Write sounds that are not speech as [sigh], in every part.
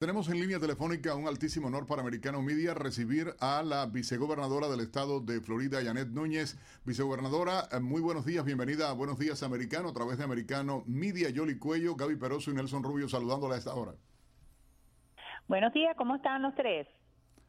Tenemos en línea telefónica un altísimo honor para Americano Media recibir a la vicegobernadora del estado de Florida, Janet Núñez. Vicegobernadora, eh, muy buenos días, bienvenida a Buenos Días Americano a través de Americano Media. Yoli Cuello, Gaby Peroso y Nelson Rubio saludándola a esta hora. Buenos días, ¿cómo están los tres?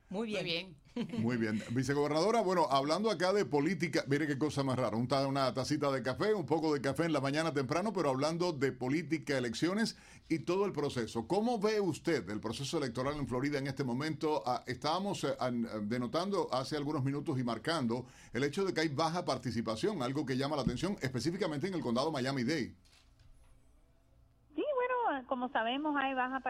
Muy bien. Muy bien. Muy bien. Vicegobernadora, bueno, hablando acá de política, mire qué cosa más rara, una tacita de café, un poco de café en la mañana temprano, pero hablando de política, elecciones y todo el proceso. ¿Cómo ve usted el proceso electoral en Florida en este momento? Ah, estábamos eh, denotando hace algunos minutos y marcando el hecho de que hay baja participación, algo que llama la atención específicamente en el condado Miami-Dade como sabemos, hay baja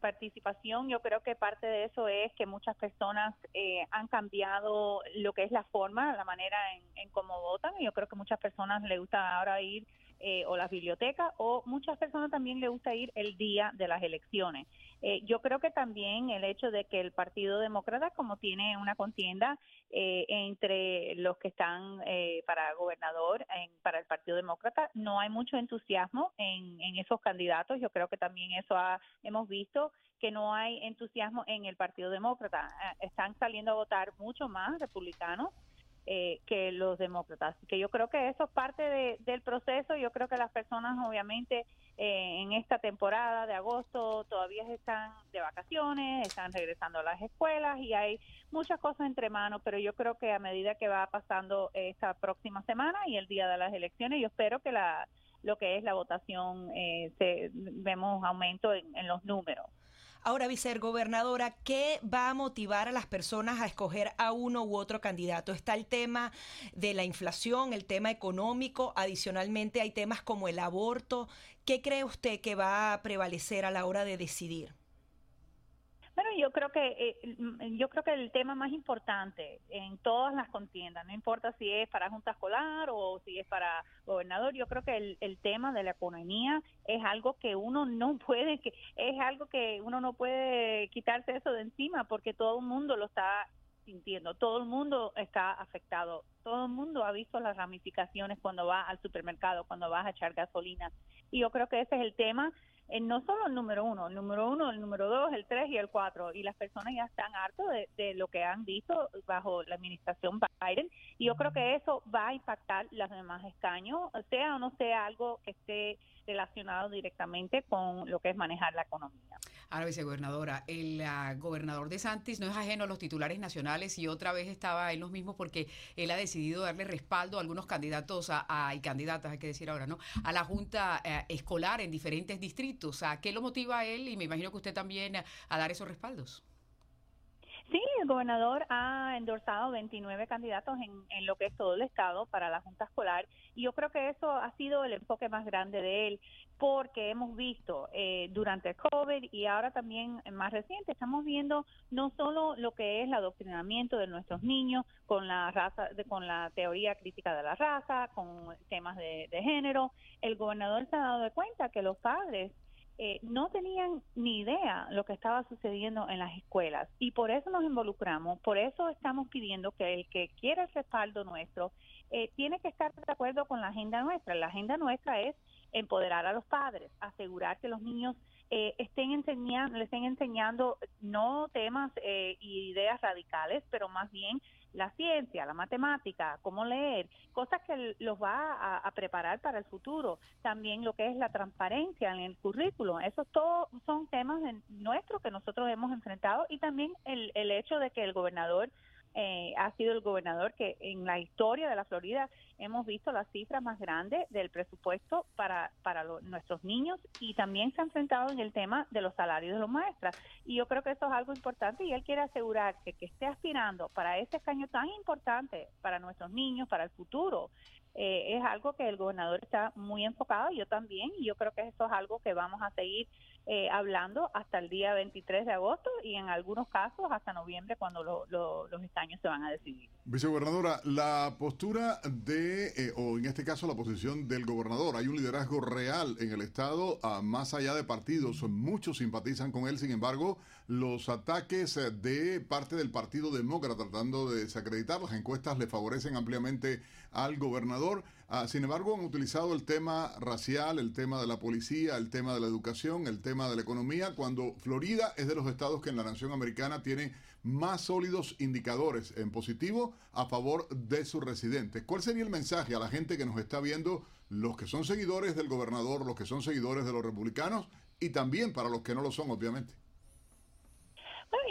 participación. Yo creo que parte de eso es que muchas personas eh, han cambiado lo que es la forma, la manera en, cómo votan. Y yo creo que muchas personas les gusta ahora ir eh, o las bibliotecas o muchas personas también les gusta ir el día de las elecciones. Eh, yo creo que también el hecho de que el Partido Demócrata, como tiene una contienda eh, entre los que están eh, para gobernador, en, para el Partido Demócrata, no hay mucho entusiasmo en, en esos candidatos. Yo creo que también eso ha, hemos visto que no hay entusiasmo en el Partido Demócrata. Están saliendo a votar mucho más republicanos eh, que los demócratas. Que yo creo que eso es parte de, del proceso. Yo creo que las personas, obviamente, eh, en esta temporada de agosto todavía están de vacaciones, están regresando a las escuelas y hay muchas cosas entre manos, pero yo creo que a medida que va pasando esta próxima semana y el día de las elecciones, yo espero que la lo que es la votación eh, se, vemos aumento en los números. Ahora, vicegobernadora, ¿qué va a motivar a las personas a escoger a uno u otro candidato? Está el tema de la inflación, el tema económico, adicionalmente hay temas como el aborto. ¿Qué cree usted que va a prevalecer a la hora de decidir? Bueno, yo creo que eh, yo creo que el tema más importante en todas las contiendas, no importa si es para junta escolar o si es para gobernador, yo creo que el, el tema de la economía es algo que uno no [laughs] puede, que es algo que uno no puede quitarse eso de encima porque todo el mundo lo está sintiendo, todo el mundo está afectado, todo el mundo ha visto las ramificaciones cuando va al supermercado, cuando vas a echar gasolina. Y yo creo que ese es el tema eh, no solo el número uno, el número uno, el número dos, el tres y el cuatro, y las personas ya están hartos de, de lo que han visto bajo la administración Biden, y yo creo que eso va a impactar los demás escaños, sea o no sea algo que esté relacionado directamente con lo que es manejar la economía. Ahora, vicegobernadora, el gobernador de Santis no es ajeno a los titulares nacionales y otra vez estaba en los mismos porque él ha decidido darle respaldo a algunos candidatos a, y candidatas, hay que decir ahora, ¿no? A la Junta eh, Escolar en diferentes distritos. ¿A qué lo motiva a él? Y me imagino que usted también a dar esos respaldos. Sí, el gobernador ha endorsado 29 candidatos en, en, lo que es todo el estado para la Junta Escolar y yo creo que eso ha sido el enfoque más grande de él porque hemos visto eh, durante el COVID y ahora también más reciente, estamos viendo no solo lo que es el adoctrinamiento de nuestros niños con la raza, con la teoría crítica de la raza, con temas de, de género, el gobernador se ha dado de cuenta que los padres eh, no tenían ni idea lo que estaba sucediendo en las escuelas y por eso nos involucramos, por eso estamos pidiendo que el que quiera el respaldo nuestro eh, tiene que estar de acuerdo con la agenda nuestra. La agenda nuestra es empoderar a los padres, asegurar que los niños eh, estén enseñando, le estén enseñando no temas eh, y ideas radicales, pero más bien la ciencia, la matemática, cómo leer, cosas que los va a, preparar para el futuro. También lo que es la transparencia en el currículo. Esos todos son temas nuestros que nosotros hemos enfrentado y también el, el hecho de que el gobernador ha sido el gobernador que en la historia de la Florida hemos visto las cifras más grandes del presupuesto para, para nuestros niños y también se ha enfrentado en el tema de los salarios de los maestras. Y yo creo que eso es algo importante y él quiere asegurar que, que esté aspirando para ese escaño tan importante para nuestros niños, para el futuro. Eh, es algo que el gobernador está muy enfocado, yo también, y yo creo que eso es algo que vamos a seguir eh, hablando hasta el día 23 de agosto y en algunos casos hasta noviembre cuando los estaños se van a decidir. Vicegobernadora, la postura de, eh, o en este caso la posición del gobernador, hay un liderazgo real en el Estado, ah, más allá de partidos, muchos simpatizan con él, sin embargo, los ataques de parte del Partido Demócrata tratando de desacreditar las encuestas le favorecen ampliamente al gobernador. Ah, sin embargo, han utilizado el tema racial, el tema de la policía, el tema de la educación, el tema de la economía, cuando Florida es de los estados que en la nación americana tiene más sólidos indicadores en positivo a favor de sus residentes. ¿Cuál sería el mensaje a la gente que nos está viendo, los que son seguidores del gobernador, los que son seguidores de los republicanos y también para los que no lo son, obviamente?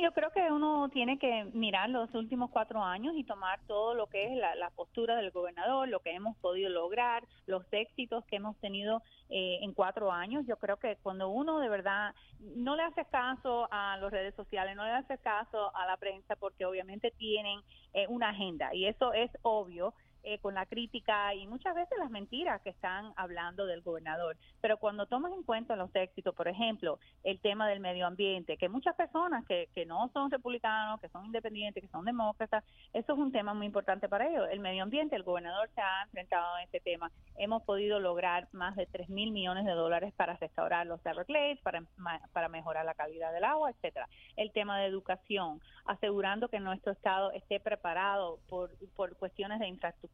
Yo creo que uno tiene que mirar los últimos cuatro años y tomar todo lo que es la, postura del gobernador, lo que hemos podido lograr, los éxitos que hemos tenido eh, en cuatro años. Yo creo que cuando uno de verdad no le hace caso a las redes sociales, no le hace caso a la prensa, porque obviamente tienen eh, una agenda y eso es obvio. Eh, con la crítica y muchas veces las mentiras que están hablando del gobernador. Pero cuando tomas en cuenta los éxitos, por ejemplo, el tema del medio ambiente, que muchas personas que, que no son republicanos, que son independientes, que son demócratas, eso es un tema muy importante para ellos. El medio ambiente, el gobernador se ha enfrentado a este tema. Hemos podido lograr más de 3 mil millones de dólares para restaurar los Everglades, para, para mejorar la calidad del agua, etcétera. El tema de educación, asegurando que nuestro estado esté preparado por, por cuestiones de infraestructura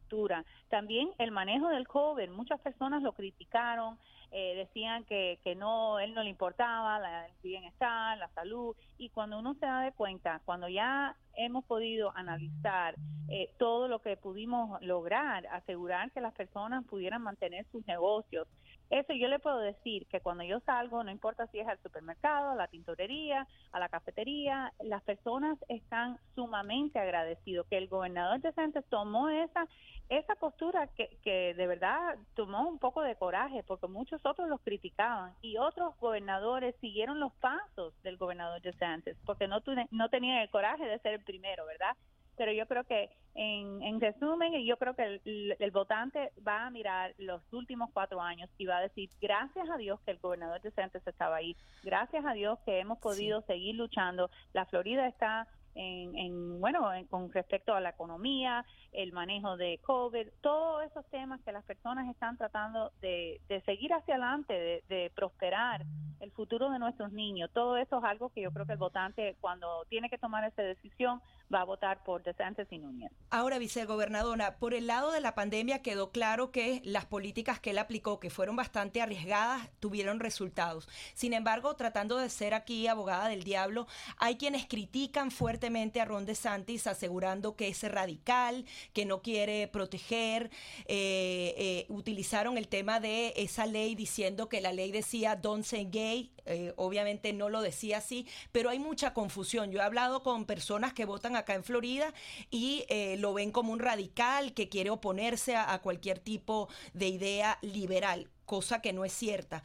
también el manejo del COVID, muchas personas lo criticaron, eh, decían que, que no, él no le importaba la, el bienestar, la salud, y cuando uno se da de cuenta, cuando ya hemos podido analizar eh, todo lo que pudimos lograr, asegurar que las personas pudieran mantener sus negocios, eso yo le puedo decir que cuando yo salgo, no importa si es al supermercado, a la tintorería, a la cafetería, las personas están sumamente agradecidos que el gobernador de Santos tomó esa esa postura que, que de verdad tomó un poco de coraje porque muchos otros los criticaban y otros gobernadores siguieron los pasos del gobernador de Santos porque no, no tenían el coraje de ser primero, ¿verdad? pero yo creo que en, en resumen, yo creo que el, votante va a mirar los últimos cuatro años y va a decir, gracias a Dios que el gobernador de Santos estaba ahí, gracias a Dios que hemos podido seguir luchando, la Florida está en, bueno, con respecto a la economía, el manejo de COVID, todos esos temas que las personas están tratando de, seguir hacia adelante, de, prosperar el futuro de nuestros niños. Todo eso es algo que yo creo que el votante cuando tiene que tomar esa decisión va a votar por DeSantis y Núñez. Ahora, vicegobernadora, por el lado de la pandemia quedó claro que las políticas que él aplicó, que fueron bastante arriesgadas, tuvieron resultados. Sin embargo, tratando de ser aquí abogada del diablo, hay quienes critican fuertemente a Ron DeSantis asegurando que es radical, que no quiere proteger. Eh, eh, utilizaron el tema de esa ley diciendo que la ley decía don't say gay, eh, obviamente no lo decía así, pero hay mucha confusión. Yo he hablado con personas que votan acá en Florida y lo ven como un radical que quiere oponerse a, cualquier tipo de idea liberal cosa que no es cierta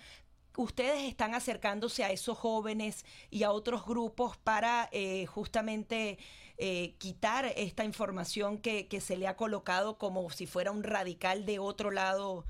ustedes están acercándose a esos jóvenes y a otros grupos para eh, justamente eh, quitar esta información que, se le ha colocado como si fuera un radical de otro lado.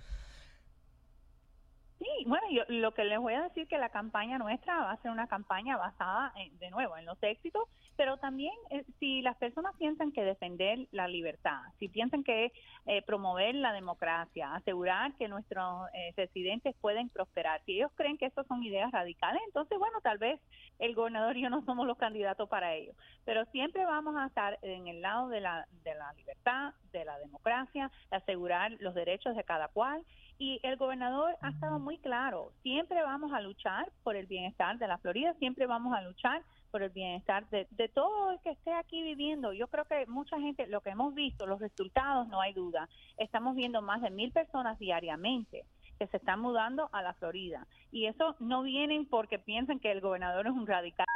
Sí, bueno, yo lo que les voy a decir que la campaña nuestra va a ser una campaña basada, en, de nuevo, en los éxitos pero también eh, si las personas piensan que defender la libertad, si piensan que eh, promover la democracia, asegurar que nuestros eh, residentes pueden prosperar, si ellos creen que esas son ideas radicales, entonces bueno, tal vez el gobernador y yo no somos los candidatos para ello, pero siempre vamos a estar en el lado de la, de la libertad, de la democracia, de asegurar los derechos de cada cual y el gobernador ha estado muy claro, siempre vamos a luchar por el bienestar de la Florida, siempre vamos a luchar por el bienestar de, todo el que esté aquí viviendo. Yo creo que mucha gente, lo que hemos visto, los resultados, no hay duda. Estamos viendo más de mil personas diariamente que se están mudando a la Florida. Y eso no vienen porque piensan que el gobernador es un radical.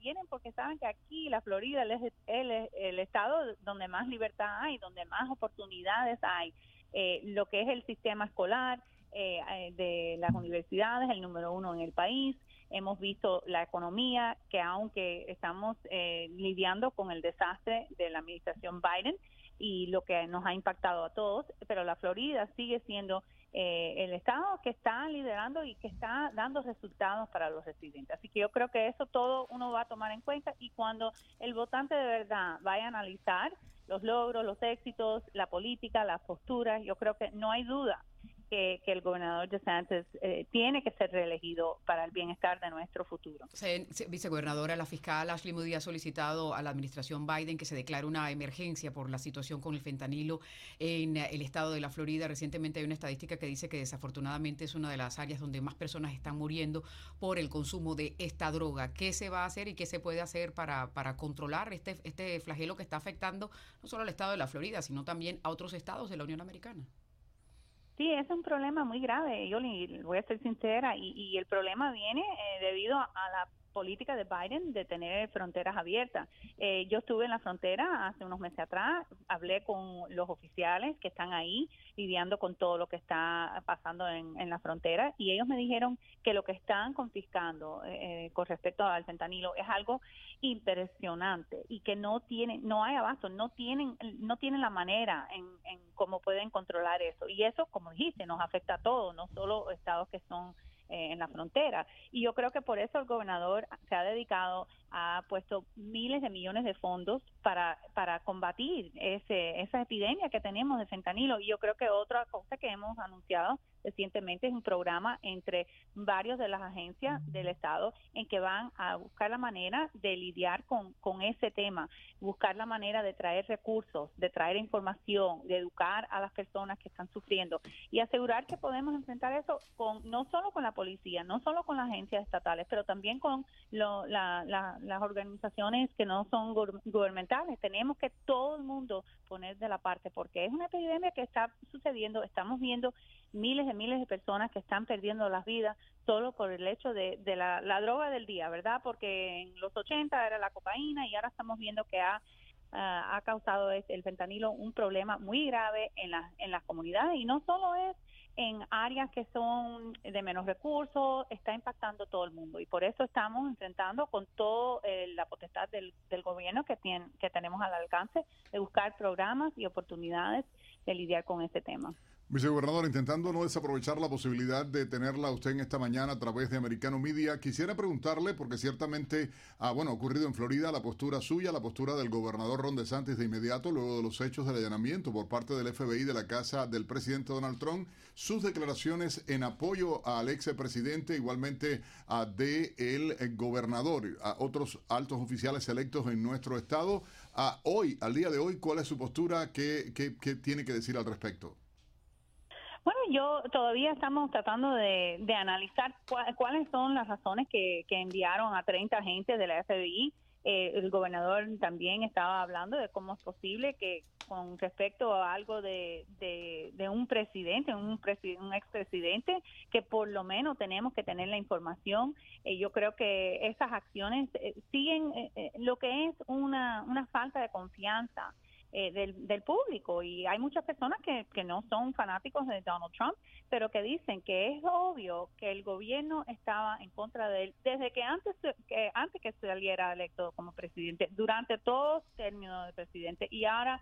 Vienen porque saben que aquí la Florida es el, el estado donde más libertad hay, donde más oportunidades hay. Eh, lo que es el sistema escolar eh, eh, de las universidades, el número uno en el país. Hemos visto la economía, que aunque estamos eh, lidiando con el desastre de la administración Biden y lo que nos ha impactado a todos, pero la Florida sigue siendo eh, el estado que está liderando y que está dando resultados para los residentes. Así que yo creo que eso todo uno va a tomar en cuenta y cuando el votante de verdad vaya a analizar los logros, los éxitos, la política, las posturas, yo creo que no hay duda que, el gobernador DeSantis eh, tiene que ser reelegido para el bienestar de nuestro futuro. vicegobernadora, la fiscal Ashley Moody ha solicitado a la administración Biden que se declare una emergencia por la situación con el fentanilo en el estado de la Florida. Recientemente hay una estadística que dice que desafortunadamente es una de las áreas donde más personas están muriendo por el consumo de esta droga. ¿Qué se va a hacer y qué se puede hacer para, para controlar este, este flagelo que está afectando no solo al estado de la Florida, sino también a otros estados de la Unión Americana? Sí, es un problema muy grave, yo le voy a ser sincera, y, y el problema viene eh, debido a, la política de Biden de tener fronteras abiertas. Eh, yo estuve en la frontera hace unos meses atrás, hablé con los oficiales que están ahí lidiando con todo lo que está pasando en, en la frontera y ellos me dijeron que lo que están confiscando eh, con respecto al fentanilo es algo impresionante y que no tienen, no hay abasto, no tienen, no tienen la manera en, en cómo pueden controlar eso. Y eso, como dijiste, nos afecta a todos, no solo estados que son eh, en la frontera. Y yo creo que por eso el gobernador se ha dedicado, ha puesto miles de millones de fondos para, para combatir ese, esa epidemia que tenemos de fentanilo. Y yo creo que otra cosa que hemos anunciado recientemente es un programa entre varios de las agencias del Estado en que van a buscar la manera de lidiar con, con ese tema, buscar la manera de traer recursos, de traer información, de educar a las personas que están sufriendo y asegurar que podemos enfrentar eso con no solo con la policía, no solo con las agencias estatales, pero también con las organizaciones que no son gubernamentales. Tenemos que todo el mundo poner de la parte porque es una epidemia que está sucediendo, estamos viendo miles de miles de personas que están perdiendo las vidas solo por el hecho de, la, droga del día, ¿verdad? Porque en los 80 era la cocaína y ahora estamos viendo que ha, ah, ha causado el fentanilo un problema muy grave en, las en las comunidades y no solo es en áreas que son de menos recursos, está impactando todo el mundo y por eso estamos enfrentando con toda eh, la potestad del, del gobierno que, tiene, que tenemos al alcance de buscar programas y oportunidades de lidiar con este tema. Vicegobernador, intentando no desaprovechar la posibilidad de tenerla usted en esta mañana a través de Americano Media, quisiera preguntarle, porque ciertamente ha bueno, ocurrido en Florida la postura suya, la postura del gobernador Ron DeSantis de inmediato, luego de los hechos del allanamiento por parte del FBI de la casa del presidente Donald Trump, sus declaraciones en apoyo al ex presidente, igualmente a de el gobernador, a otros altos oficiales electos en nuestro estado. A hoy, al día de hoy, ¿cuál es su postura? ¿Qué, qué, qué tiene que decir al respecto? Bueno, yo todavía estamos tratando de, analizar cuáles son las razones que, enviaron a 30 agentes de la FBI. Eh, el gobernador también estaba hablando de cómo es posible que con respecto a algo de, de, un presidente, un, un expresidente, que por lo menos tenemos que tener la información. Eh, yo creo que esas acciones eh, siguen lo que es una falta de confianza eh, del, del, público y hay muchas personas que, que no son fanáticos de Donald Trump, pero que dicen que es obvio que el gobierno estaba en contra de él desde que antes que antes que saliera electo como presidente, durante todo término de presidente y ahora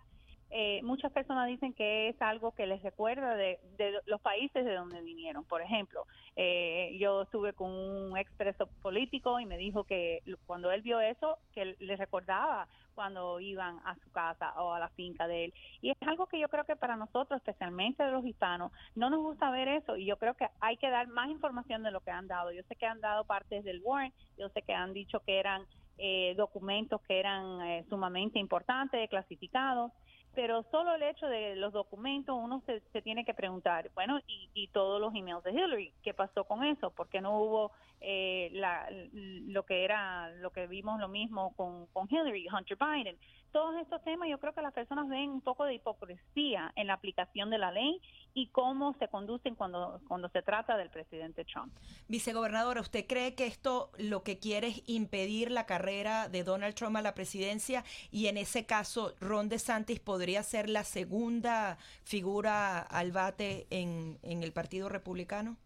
eh, muchas personas dicen que es algo que les recuerda de, de los países de donde vinieron. Por ejemplo, eh, yo estuve con un expreso político y me dijo que cuando él vio eso, que le recordaba cuando iban a su casa o a la finca de él. Y es algo que yo creo que para nosotros, especialmente de los hispanos, no nos gusta ver eso y yo creo que hay que dar más información de lo que han dado. Yo sé que han dado partes del warrant, yo sé que han dicho que eran eh, documentos que eran eh, sumamente importantes, clasificados, pero solo el hecho de los documentos uno se, se tiene que preguntar, bueno, y, y, todos los emails de Hillary, ¿qué pasó con eso? ¿Por qué no hubo eh, la, lo que era, lo que vimos lo mismo con, con Hillary, Hunter Biden? Todos estos temas yo creo que las personas ven un poco de hipocresía en la aplicación de la ley y cómo se conducen cuando, cuando se trata del presidente Trump. Vicegobernadora, ¿usted cree que esto lo que quiere es impedir la carrera de Donald Trump a la presidencia y en ese caso Ron DeSantis podría ser la segunda figura al bate en, en el Partido Republicano?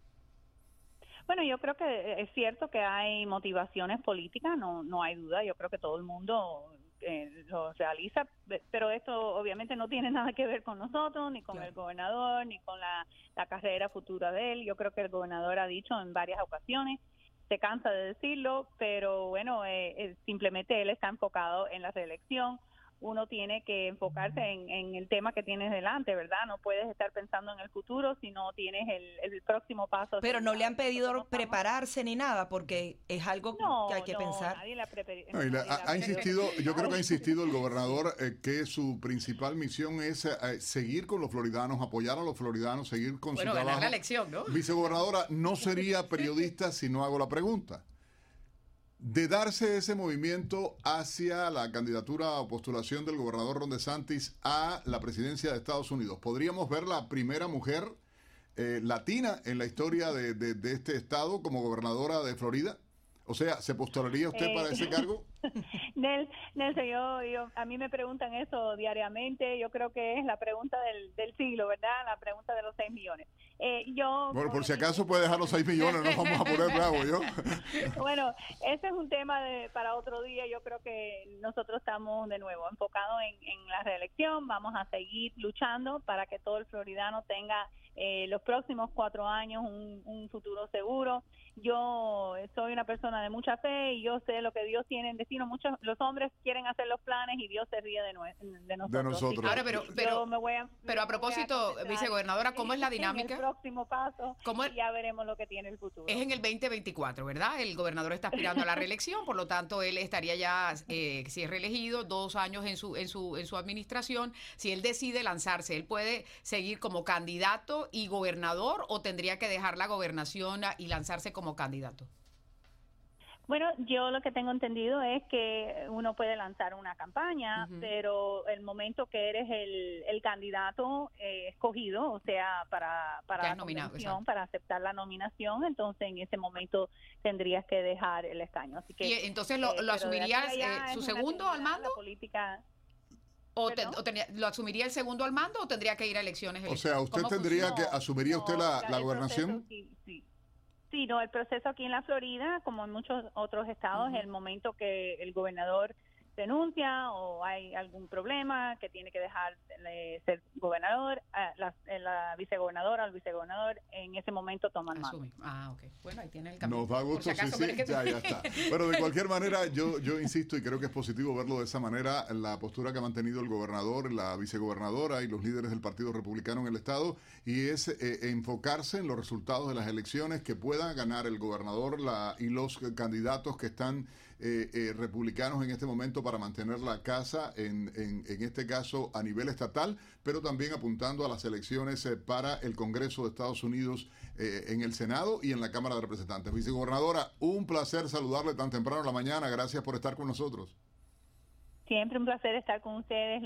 Bueno, yo creo que es cierto que hay motivaciones políticas, no, no hay duda. Yo creo que todo el mundo eh, lo realiza, pero esto obviamente no tiene [laughs] nada que ver con nosotros, ni con el gobernador, ni con la, carrera futura de él. Yo creo que el gobernador ha dicho en varias ocasiones, se cansa de decirlo, pero bueno, eh, eh, simplemente él está enfocado en la reelección uno tiene que enfocarse en, el tema que tienes delante, ¿verdad? No puedes estar pensando en el futuro si no tienes el, próximo paso. Pero no le han pedido prepararse ni nada, porque es algo que hay que pensar. Nadie ha, insistido, yo creo que ha insistido el gobernador eh, que su principal misión es eh, seguir con los floridanos, apoyar a los floridanos, seguir con bueno, su ganar la elección, ¿no? Vicegobernadora, no [laughs] sería periodista si no hago la pregunta de darse ese movimiento hacia la candidatura o postulación del gobernador Ron DeSantis a la presidencia de Estados Unidos. ¿Podríamos ver la primera mujer eh, latina en la historia de, de, este estado como gobernadora de Florida? O sea, ¿se postularía usted para ese eh, [laughs] cargo? Nelson, yo, yo, a mí me preguntan eso diariamente. Yo creo que es la pregunta del, del siglo, ¿verdad? La pregunta de los 6 millones. Eh, yo, bueno, por si acaso puede dejar los 6 millones, no vamos a poner bravo, yo. [laughs] bueno, ese es un tema de, para otro día. Yo creo que nosotros estamos de nuevo enfocados en, en la reelección. Vamos a seguir luchando para que todo el floridano tenga eh, los próximos cuatro años un, un futuro seguro. Yo soy una persona de mucha fe y yo sé lo que Dios tiene en destino. Muchos los hombres quieren hacer los planes y Dios se ríe de, de nosotros. De nosotros. Ahora, pero, pero, a, pero a propósito, vicegobernadora, ¿cómo es la dinámica? el próximo paso y ya veremos lo que tiene el futuro. Es en el 2024, ¿verdad? El gobernador está aspirando a la [laughs] reelección, por lo tanto, él estaría ya, eh, si es reelegido, dos años en su, en, su, en su administración. Si él decide lanzarse, él puede seguir como candidato y gobernador o tendría que dejar la gobernación y lanzarse como candidato? Bueno, yo lo que tengo entendido es que uno puede lanzar una campaña, pero el momento que eres el, candidato eh, escogido, o sea, para para la nominación, para aceptar la nominación, entonces en ese momento tendrías que dejar el escaño. Así que y entonces lo, eh, asumirías eh, su segundo al mando. política o, ¿Lo asumiría el segundo al mando o tendría que ir a elecciones? O sea, ¿usted tendría que, asumiría usted la, la gobernación? sí, sí. Sí, no, el proceso aquí en la Florida, como en muchos otros estados, el momento que el gobernador denuncia o hay algún problema que tiene que dejar de ser gobernador, la, la vicegobernadora o el vicegobernador en ese momento toman mano. Ah, ok. Bueno, ahí tiene el cambio. Nos da gusto, sí, sí, ya, ya está. Pero de cualquier [laughs] manera, yo, yo insisto y creo que es positivo verlo de esa manera, la postura que ha mantenido el gobernador, la vicegobernadora y los líderes del Partido Republicano en el Estado, y es eh, enfocarse en los resultados de las elecciones que pueda ganar el gobernador la, y los candidatos que están eh, eh, republicanos en este momento para mantener la casa, en, en, este caso a nivel estatal, pero también apuntando a las elecciones eh, para el Congreso de Estados Unidos en el Senado y en la Cámara de Representantes. Vicegobernadora, un placer saludarle tan temprano en la mañana. Gracias por estar con nosotros. Siempre un placer estar con ustedes.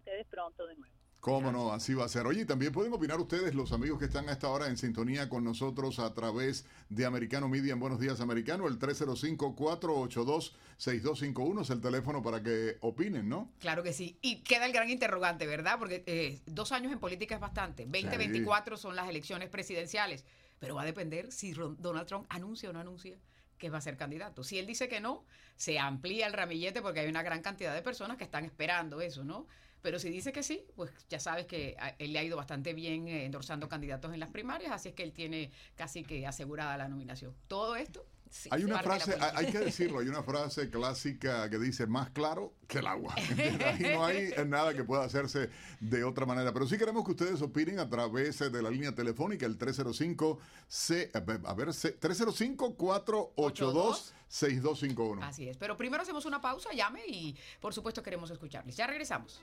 Ustedes pronto de nuevo. Cómo no, así va a ser. Oye, también pueden opinar ustedes, los amigos que están a esta hora en sintonía con nosotros a través de Americano Media en Buenos Días Americano, el 305-482-6251 es el teléfono para que opinen, ¿no? Claro que sí. Y queda el gran interrogante, ¿verdad? Porque eh, dos años en política es bastante. 2024 son las elecciones presidenciales, pero va a depender si Donald Trump anuncia o no anuncia que va a ser candidato. Si él dice que no, se amplía el ramillete porque hay una gran cantidad de personas que están esperando eso, ¿no? Pero si dice que sí, pues ya sabes que él le ha ido bastante bien eh, endorsando candidatos en las primarias, así es que él tiene casi que asegurada la nominación. Todo esto hay una frase, hay que decirlo, hay una frase clásica que dice más claro que el agua. [laughs] Ahí no hay nada que pueda hacerse de otra manera. Pero sí queremos que ustedes opinen a través de la línea telefónica, el 305 C, a ver, 305 482 6251. Así es. Pero primero hacemos una pausa, llame y por supuesto queremos escucharles. Ya regresamos.